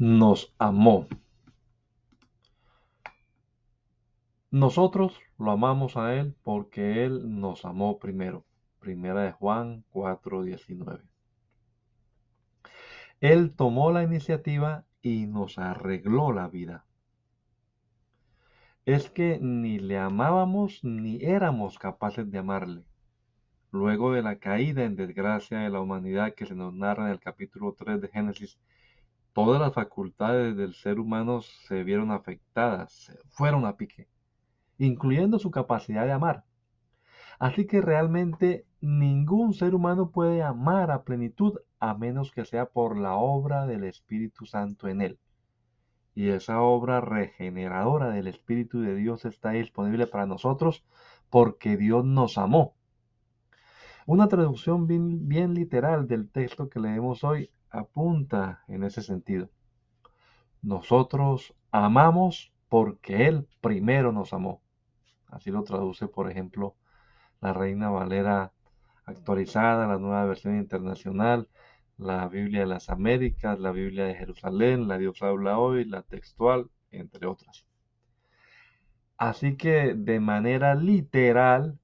Nos amó. Nosotros lo amamos a Él porque Él nos amó primero. Primera de Juan 4:19. Él tomó la iniciativa y nos arregló la vida. Es que ni le amábamos ni éramos capaces de amarle. Luego de la caída en desgracia de la humanidad que se nos narra en el capítulo 3 de Génesis, todas las facultades del ser humano se vieron afectadas, se fueron a pique, incluyendo su capacidad de amar. Así que realmente ningún ser humano puede amar a plenitud a menos que sea por la obra del Espíritu Santo en él. Y esa obra regeneradora del Espíritu de Dios está disponible para nosotros porque Dios nos amó. Una traducción bien, literal del texto que leemos hoy apunta en ese sentido. Nosotros amamos porque Él primero nos amó. Así lo traduce, por ejemplo, la Reina Valera actualizada, la nueva versión internacional, la Biblia de las Américas, la Biblia de Jerusalén, la Dios habla hoy, la textual, entre otras. Así que de manera literal,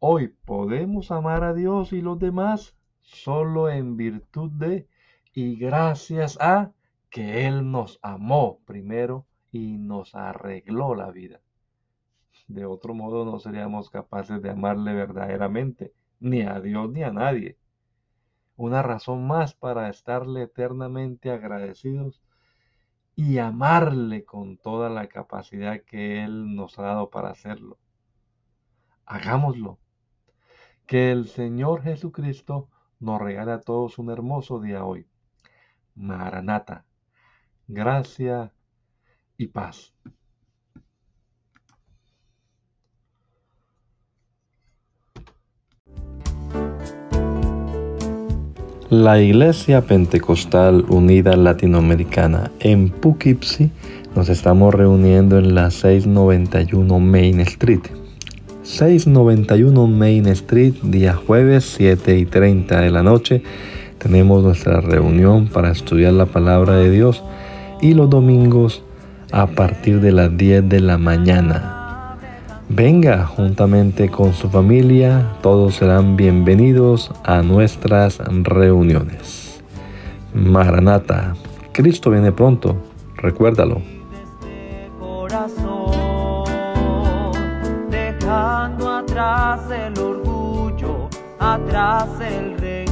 hoy podemos amar a Dios y los demás solo en virtud de y gracias a que Él nos amó primero y nos arregló la vida. De otro modo no seríamos capaces de amarle verdaderamente, ni a Dios ni a nadie. Una razón más para estarle eternamente agradecidos y amarle con toda la capacidad que Él nos ha dado para hacerlo. Hagámoslo. Que el Señor Jesucristo nos regale a todos un hermoso día hoy. Maranata, gracia y paz. La Iglesia Pentecostal Unida Latinoamericana en Poughkeepsie nos estamos reuniendo en la 691 Main Street. 691 Main Street, día jueves 7 y 30 de la noche tenemos nuestra reunión para estudiar la palabra de Dios y los domingos a partir de las 10 de la mañana. Venga juntamente con su familia, todos serán bienvenidos a nuestras reuniones. Maranata, Cristo viene pronto, recuérdalo. Atrás el orgullo, atrás el rey